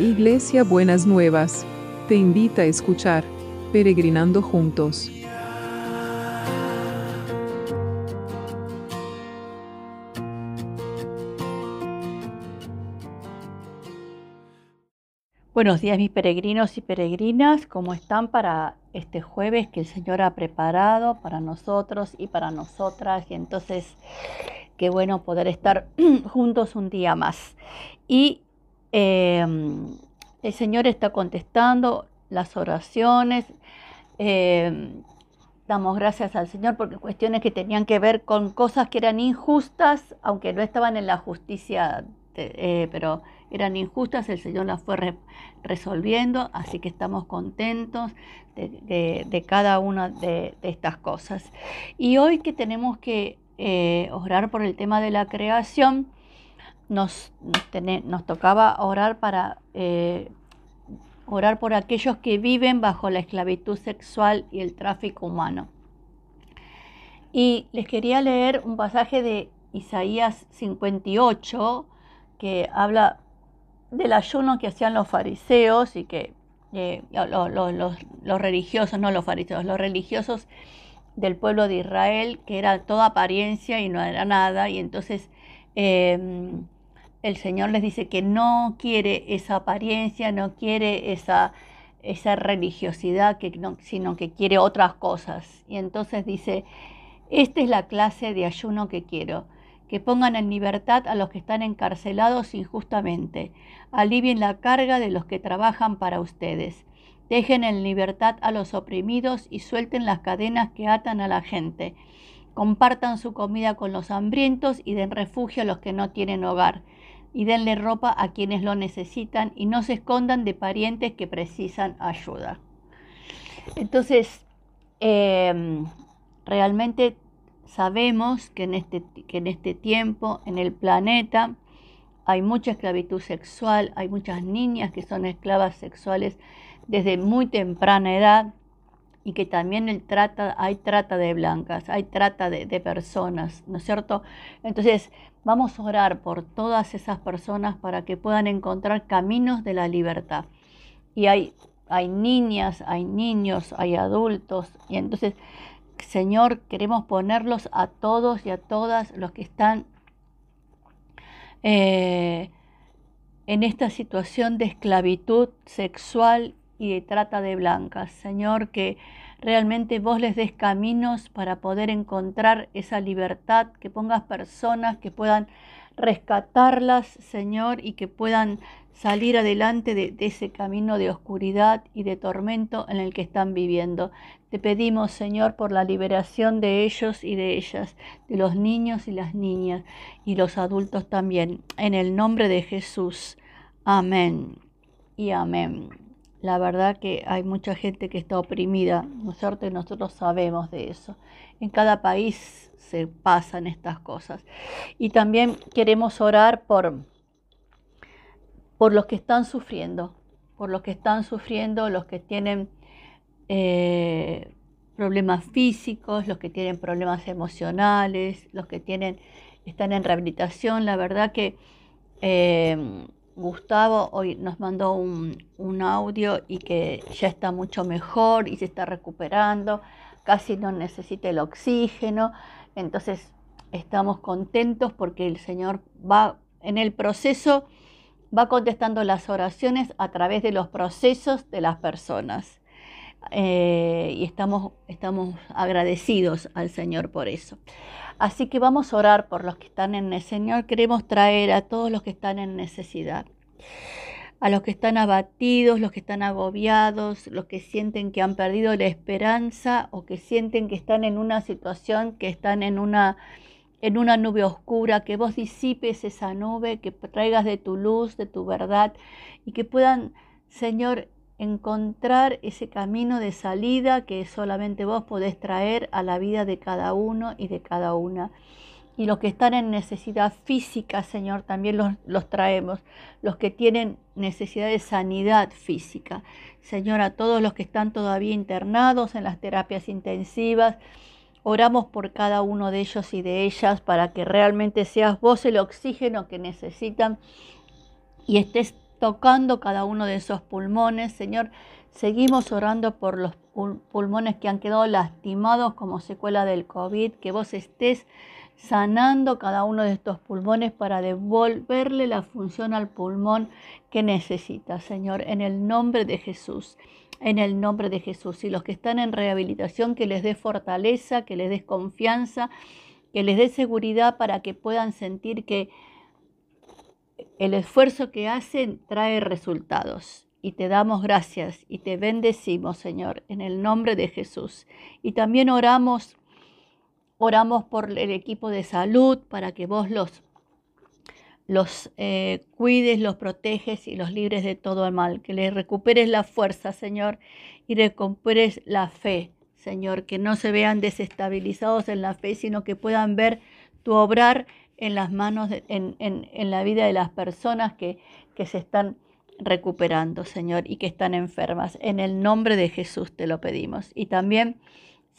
Iglesia Buenas Nuevas, te invita a escuchar Peregrinando Juntos. Buenos días mis peregrinos y peregrinas, ¿cómo están para este jueves que el Señor ha preparado para nosotros y para nosotras? Y entonces, qué bueno poder estar juntos un día más. Y Em, el Señor está contestando las oraciones. Em, damos gracias al Señor porque cuestiones que tenían que ver con cosas que eran injustas, aunque no estaban en la justicia, eh, pero eran injustas, el Señor las fue resolviendo, así que estamos contentos de, cada una de, estas cosas. Y hoy que tenemos que eh, orar por el tema de la creación, nos, nos, tocaba orar para eh, orar por aquellos que viven bajo la esclavitud sexual y el tráfico humano. Y les quería leer un pasaje de Isaías 58 que habla del ayuno que hacían los fariseos y que eh, los, religiosos, no los fariseos, los religiosos del pueblo de Israel, que era toda apariencia y no era nada, y entonces em, el Señor les dice que no quiere esa apariencia, no quiere esa, esa religiosidad, sino que quiere otras cosas. Y entonces dice, esta es la clase de ayuno que quiero, que pongan en libertad a los que están encarcelados injustamente, alivien la carga de los que trabajan para ustedes, dejen en libertad a los oprimidos y suelten las cadenas que atan a la gente. Compartan su comida con los hambrientos y den refugio a los que no tienen hogar y denle ropa a quienes lo necesitan y no se escondan de parientes que precisan ayuda. Entonces, em, realmente sabemos que en, este, que en este tiempo, en el planeta, hay mucha esclavitud sexual, hay muchas niñas que son esclavas sexuales desde muy temprana edad y que también trata, hay trata de blancas, hay trata de, de personas, ¿no es cierto? Entonces, Vamos a orar por todas esas personas para que puedan encontrar caminos de la libertad. Y hay, hay niñas, hay niños, hay adultos. Y entonces, Señor, queremos ponerlos a todos y a todas los que están eh, en esta situación de esclavitud sexual y de trata de blancas. Señor, que realmente vos les des caminos para poder encontrar esa libertad, que pongas personas que puedan rescatarlas, Señor, y que puedan salir adelante de, ese camino de oscuridad y de tormento en el que están viviendo. Te pedimos, Señor, por la liberación de ellos y de ellas, de los niños y las niñas y los adultos también. En el nombre de Jesús. Amén y amén la verdad que hay mucha gente que está oprimida, ¿no es cierto? Y nosotros sabemos de eso. En cada país se pasan estas cosas. Y también queremos orar por, por los que están sufriendo, por los que están sufriendo, los que tienen eh, problemas físicos, los que tienen problemas emocionales, los que tienen, están en rehabilitación. La verdad que... Eh, Gustavo hoy nos mandó un, audio y que ya está mucho mejor y se está recuperando, casi no necesita el oxígeno, entonces estamos contentos porque el Señor va en el proceso, va contestando las oraciones a través de los procesos de las personas. Eh, y estamos, estamos agradecidos al Señor por eso. Así que vamos a orar por los que están en el Señor. Queremos traer a todos los que están en necesidad, a los que están abatidos, los que están agobiados, los que sienten que han perdido la esperanza o que sienten que están en una situación, que están en una en una nube oscura, que vos disipes esa nube, que traigas de tu luz, de tu verdad y que puedan, Señor, encontrar ese camino de salida que solamente vos podés traer a la vida de cada uno y de cada una. Y los que están en necesidad física, Señor, también los, los traemos. Los que tienen necesidad de sanidad física. Señor, a todos los que están todavía internados en las terapias intensivas, Oramos por cada uno de ellos y de ellas para que realmente seas vos el oxígeno que necesitan y estés tocando cada uno de esos pulmones. Señor, seguimos orando por los pulmones que han quedado lastimados como secuela del COVID, que vos estés sanando cada uno de estos pulmones para devolverle la función al pulmón que necesita, Señor, en el nombre de Jesús, en el nombre de Jesús. Y los que están en rehabilitación, que les dé fortaleza, que les des confianza, que les dé seguridad para que puedan sentir que el esfuerzo que hacen trae resultados. Y te damos gracias y te bendecimos, Señor, en el nombre de Jesús. Y también oramos Oramos por el equipo de salud para que vos los, los eh, cuides, los proteges y los libres de todo el mal. Que les recuperes la fuerza, Señor, y recuperes la fe, Señor. Que no se vean desestabilizados en la fe, sino que puedan ver tu obrar en las manos, en, en, la vida de las personas que, que se están recuperando, Señor, y que están enfermas. En el nombre de Jesús te lo pedimos. Y también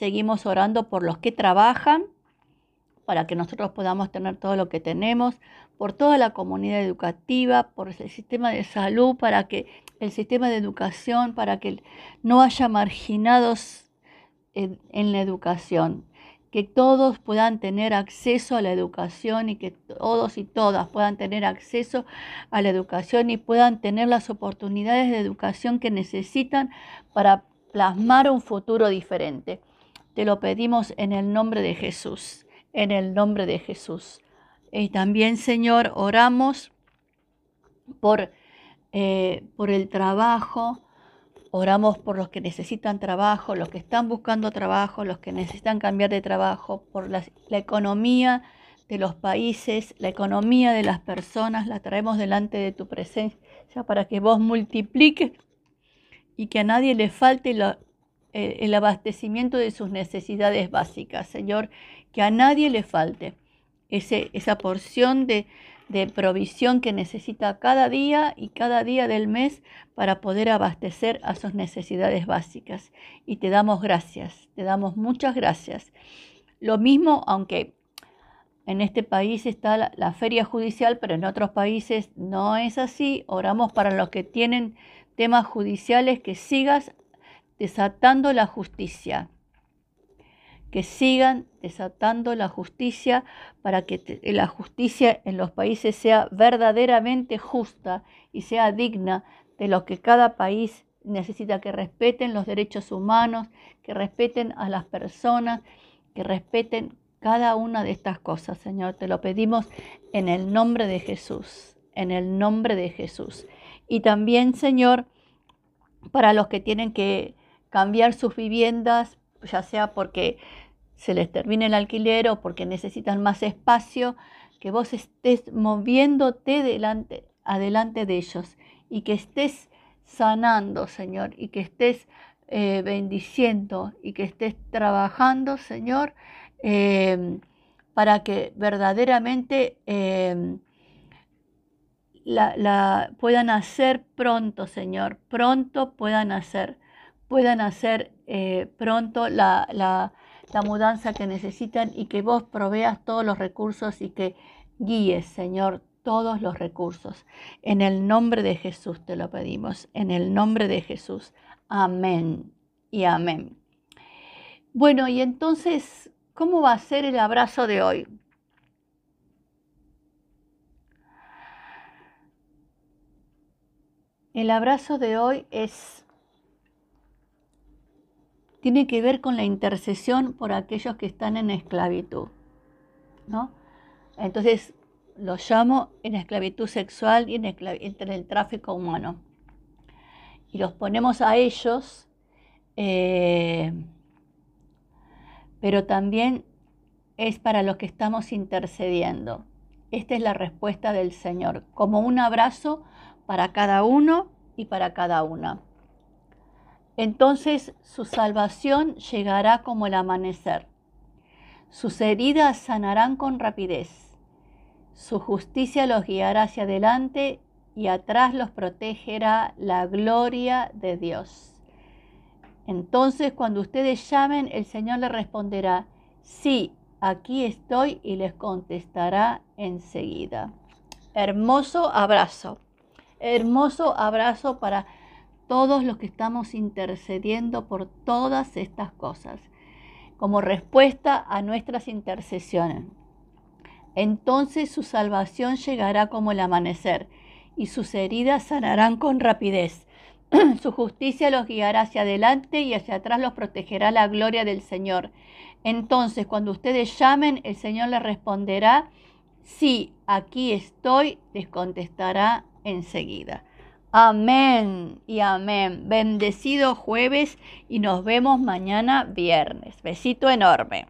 Seguimos orando por los que trabajan, para que nosotros podamos tener todo lo que tenemos, por toda la comunidad educativa, por el sistema de salud, para que el sistema de educación, para que no haya marginados en, en la educación, que todos puedan tener acceso a la educación y que todos y todas puedan tener acceso a la educación y puedan tener las oportunidades de educación que necesitan para plasmar un futuro diferente. Te lo pedimos en el nombre de Jesús, en el nombre de Jesús. Y también, Señor, oramos por, eh, por el trabajo, oramos por los que necesitan trabajo, los que están buscando trabajo, los que necesitan cambiar de trabajo, por la, economía de los países, la economía de las personas, la traemos delante de tu presencia para que vos multipliques y que a nadie le falte eh, el abastecimiento de sus necesidades básicas, Señor, que a nadie le falte esa porción de, de provisión que necesita cada día y cada día del mes para poder abastecer a sus necesidades básicas. Y te damos gracias, te damos muchas gracias. Lo mismo, aunque en este país está la, feria judicial, pero en otros países no es así. Oramos para los que tienen temas judiciales que sigas desatando la justicia. Que sigan desatando la justicia para que la justicia en los países sea verdaderamente justa y sea digna de lo que cada país necesita, que respeten los derechos humanos, que respeten a las personas, que respeten cada una de estas cosas, Señor. Te lo pedimos en el nombre de Jesús, en el nombre de Jesús. Y también, Señor, para los que tienen que cambiar sus viviendas, ya sea porque se les termine el alquiler o porque necesitan más espacio, que vos estés moviéndote delante, adelante de ellos y que estés sanando, Señor, y que estés eh, bendiciendo y que estés trabajando, Señor, em, para que verdaderamente em, la, la, puedan hacer pronto, Señor, pronto puedan hacer puedan hacer eh, pronto la, la, la mudanza que necesitan y que vos proveas todos los recursos y que guíes, Señor, todos los recursos. En el nombre de Jesús te lo pedimos, en el nombre de Jesús. Amén y amén. Bueno, y entonces, ¿cómo va a ser el abrazo de hoy? El abrazo de hoy es tiene que ver con la intercesión por aquellos que están en esclavitud. ¿no? Entonces, los llamo en esclavitud sexual y en, el tráfico humano. Y los ponemos a ellos, eh, pero también es para los que estamos intercediendo. Esta es la respuesta del Señor, como un abrazo para cada uno y para cada una entonces su salvación llegará como el amanecer. Sus heridas sanarán con rapidez. Su justicia los guiará hacia adelante y atrás los protegerá la gloria de Dios. Entonces cuando ustedes llamen, el Señor les responderá, sí, aquí estoy y les contestará enseguida. Hermoso abrazo. hermoso abrazo para todos los que estamos intercediendo por todas estas cosas, como respuesta a nuestras intercesiones. Entonces su salvación llegará como el amanecer y sus heridas sanarán con rapidez. su justicia los guiará hacia adelante y hacia atrás los protegerá la gloria del Señor. Entonces, cuando ustedes llamen, el Señor les responderá, sí, aquí estoy, les contestará enseguida. Amén y amén. Bendecido jueves y nos vemos mañana viernes. Besito enorme.